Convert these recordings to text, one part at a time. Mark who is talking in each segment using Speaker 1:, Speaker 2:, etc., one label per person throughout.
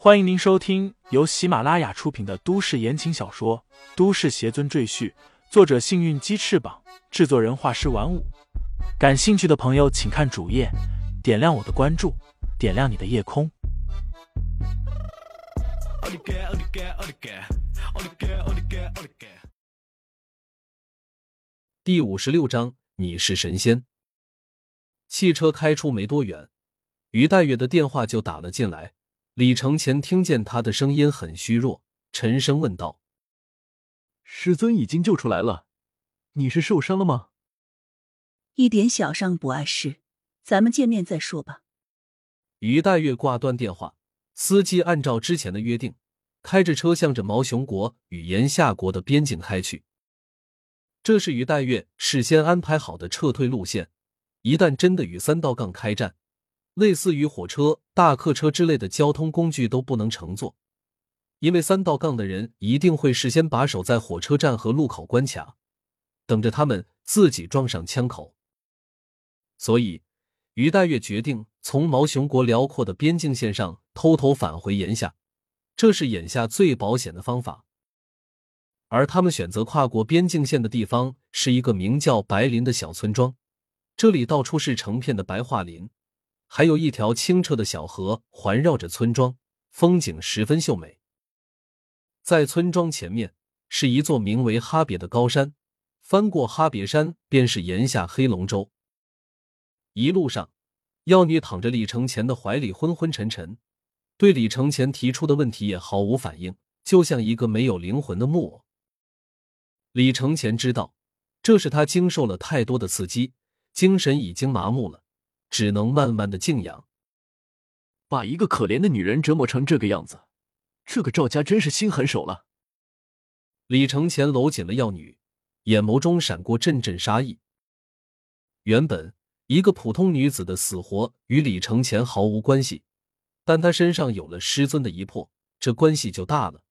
Speaker 1: 欢迎您收听由喜马拉雅出品的都市言情小说《都市邪尊赘婿》，作者：幸运鸡翅膀，制作人：画师玩五。感兴趣的朋友，请看主页，点亮我的关注，点亮你的夜空。
Speaker 2: 第五十六章，你是神仙。汽车开出没多远，于黛月的电话就打了进来。李承前听见他的声音很虚弱，沉声问道：“
Speaker 3: 师尊已经救出来了，你是受伤了吗？”“
Speaker 4: 一点小伤，不碍事，咱们见面再说吧。”
Speaker 2: 于黛月挂断电话，司机按照之前的约定，开着车向着毛熊国与炎夏国的边境开去。这是于黛月事先安排好的撤退路线，一旦真的与三道杠开战。类似于火车、大客车之类的交通工具都不能乘坐，因为三道杠的人一定会事先把守在火车站和路口关卡，等着他们自己撞上枪口。所以，于黛月决定从毛熊国辽阔的边境线上偷偷返回眼下，这是眼下最保险的方法。而他们选择跨过边境线的地方是一个名叫白林的小村庄，这里到处是成片的白桦林。还有一条清澈的小河环绕着村庄，风景十分秀美。在村庄前面是一座名为哈别的高山，翻过哈别山便是炎夏黑龙州。一路上，药女躺着李承前的怀里，昏昏沉沉，对李承前提出的问题也毫无反应，就像一个没有灵魂的木偶。李承前知道，这是他经受了太多的刺激，精神已经麻木了。只能慢慢的静养，
Speaker 3: 把一个可怜的女人折磨成这个样子，这个赵家真是心狠手辣。
Speaker 2: 李承前搂紧了药女，眼眸中闪过阵阵杀意。原本一个普通女子的死活与李承前毫无关系，但她身上有了师尊的一魄，这关系就大了。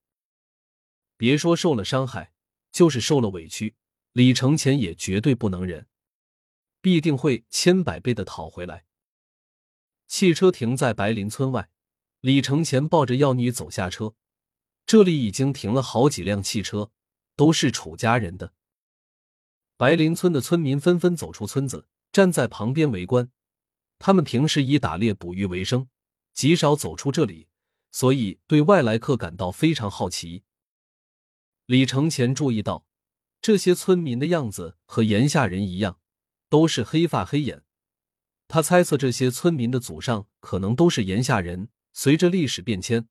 Speaker 2: 别说受了伤害，就是受了委屈，李承前也绝对不能忍。必定会千百倍的讨回来。汽车停在白林村外，李承前抱着药女走下车。这里已经停了好几辆汽车，都是楚家人的。白林村的村民纷纷走出村子，站在旁边围观。他们平时以打猎捕鱼为生，极少走出这里，所以对外来客感到非常好奇。李承前注意到，这些村民的样子和炎夏人一样。都是黑发黑眼，他猜测这些村民的祖上可能都是炎夏人。随着历史变迁，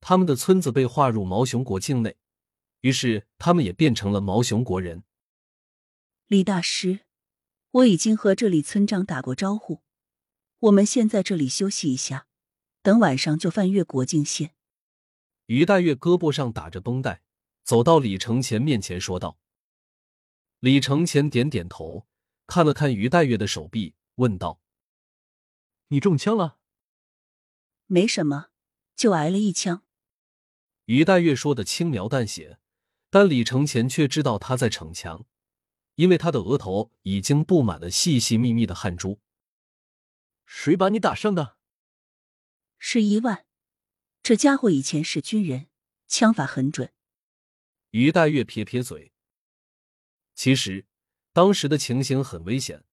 Speaker 2: 他们的村子被划入毛熊国境内，于是他们也变成了毛熊国人。
Speaker 4: 李大师，我已经和这里村长打过招呼，我们先在这里休息一下，等晚上就翻越国境线。
Speaker 2: 于大月胳膊上打着绷带，走到李承前面前说道。李承前点点头。看了看于黛月的手臂，问道：“
Speaker 3: 你中枪了？”“
Speaker 4: 没什么，就挨了一枪。”
Speaker 2: 于黛月说的轻描淡写，但李承前却知道他在逞强，因为他的额头已经布满了细细密密的汗珠。
Speaker 3: “谁把你打伤的？”“
Speaker 4: 是伊万，这家伙以前是军人，枪法很准。”
Speaker 2: 于黛月撇撇嘴，其实。当时的情形很危险，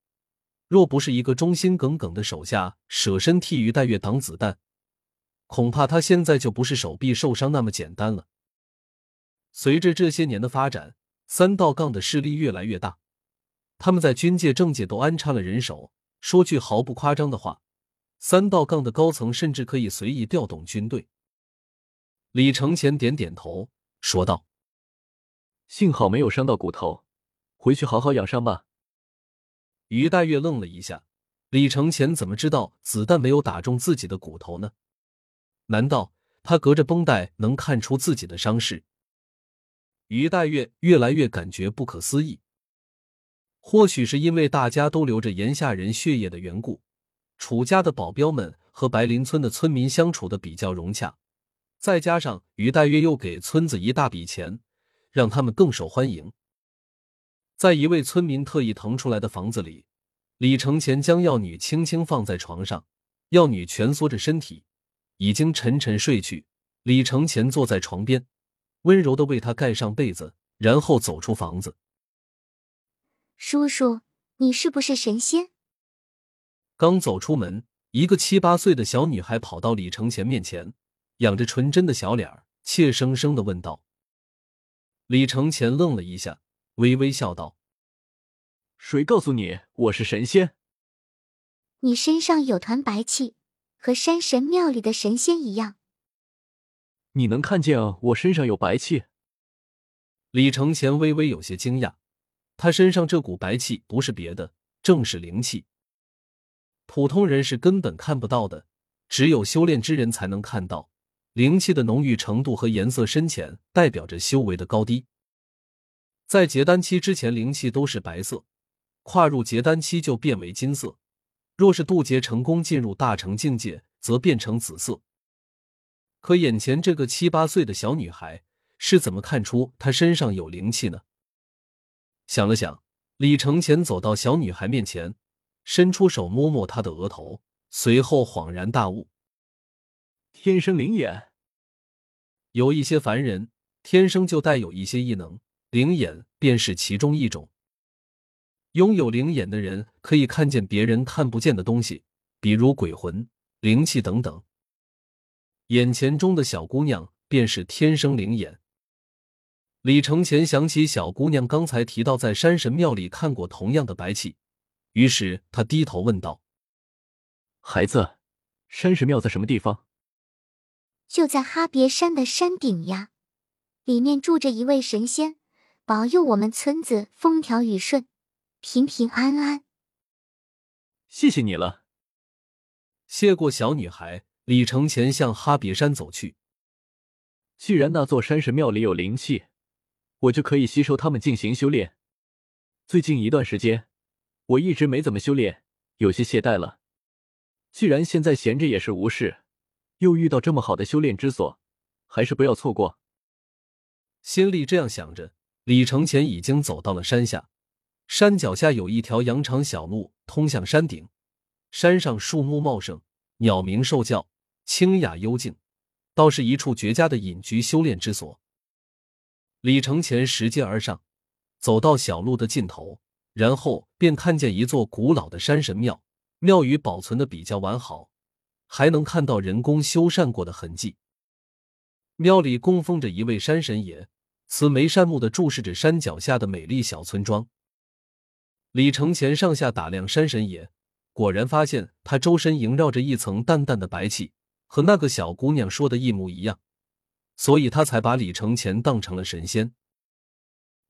Speaker 2: 若不是一个忠心耿耿的手下舍身替于黛月挡子弹，恐怕他现在就不是手臂受伤那么简单了。随着这些年的发展，三道杠的势力越来越大，他们在军界、政界都安插了人手。说句毫不夸张的话，三道杠的高层甚至可以随意调动军队。李承前点点头，说道：“
Speaker 3: 幸好没有伤到骨头。”回去好好养伤吧。
Speaker 2: 于黛月愣了一下，李承前怎么知道子弹没有打中自己的骨头呢？难道他隔着绷带能看出自己的伤势？于黛月越来越感觉不可思议。或许是因为大家都流着炎夏人血液的缘故，楚家的保镖们和白林村的村民相处的比较融洽，再加上于黛月又给村子一大笔钱，让他们更受欢迎。在一位村民特意腾出来的房子里，李承前将药女轻轻放在床上，药女蜷缩着身体，已经沉沉睡去，李承前坐在床边，温柔的为她盖上被子，然后走出房子。
Speaker 5: 叔叔，你是不是神仙？
Speaker 2: 刚走出门，一个七八岁的小女孩跑到李承前面前，仰着纯真的小脸儿，怯生生的问道。李承前愣了一下，微微笑道：“
Speaker 3: 谁告诉你我是神仙？
Speaker 5: 你身上有团白气，和山神庙里的神仙一样。”
Speaker 3: 你能看见我身上有白气？
Speaker 2: 李承前微微有些惊讶，他身上这股白气不是别的，正是灵气。普通人是根本看不到的，只有修炼之人才能看到。灵气的浓郁程度和颜色深浅，代表着修为的高低。在结丹期之前，灵气都是白色；跨入结丹期就变为金色；若是渡劫成功，进入大成境界，则变成紫色。可眼前这个七八岁的小女孩是怎么看出她身上有灵气呢？想了想，李承前走到小女孩面前，伸出手摸摸她的额头，随后恍然大悟：
Speaker 3: 天生灵眼。
Speaker 2: 有一些凡人天生就带有一些异能，灵眼便是其中一种。拥有灵眼的人可以看见别人看不见的东西，比如鬼魂、灵气等等。眼前中的小姑娘便是天生灵眼。李承前想起小姑娘刚才提到在山神庙里看过同样的白气，于是他低头问道：“
Speaker 3: 孩子，山神庙在什么地方？”“
Speaker 5: 就在哈别山的山顶呀，里面住着一位神仙，保佑我们村子风调雨顺，平平安安。”“
Speaker 3: 谢谢你了。”
Speaker 2: 谢过小女孩。李承前向哈比山走去。
Speaker 3: 既然那座山神庙里有灵气，我就可以吸收他们进行修炼。最近一段时间，我一直没怎么修炼，有些懈怠了。既然现在闲着也是无事，又遇到这么好的修炼之所，还是不要错过。
Speaker 2: 心里这样想着，李承前已经走到了山下。山脚下有一条羊肠小路通向山顶，山上树木茂盛，鸟鸣兽叫。清雅幽静，倒是一处绝佳的隐居修炼之所。李承前拾阶而上，走到小路的尽头，然后便看见一座古老的山神庙，庙宇保存的比较完好，还能看到人工修缮过的痕迹。庙里供奉着一位山神爷，慈眉善目的注视着山脚下的美丽小村庄。李承前上下打量山神爷，果然发现他周身萦绕着一层淡淡的白气。和那个小姑娘说的一模一样，所以他才把李承前当成了神仙。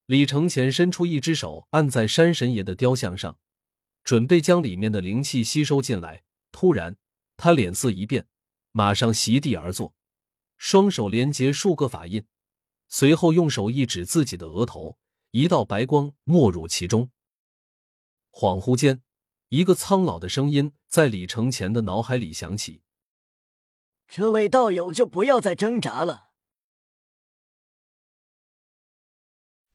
Speaker 2: 李承前伸出一只手按在山神爷的雕像上，准备将里面的灵气吸收进来。突然，他脸色一变，马上席地而坐，双手连结数个法印，随后用手一指自己的额头，一道白光没入其中。恍惚间，一个苍老的声音在李承前的脑海里响起。
Speaker 6: 这位道友就不要再挣扎了。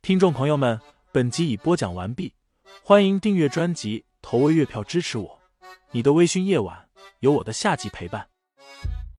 Speaker 1: 听众朋友们，本集已播讲完毕，欢迎订阅专辑，投喂月票支持我。你的微醺夜晚，有我的下集陪伴。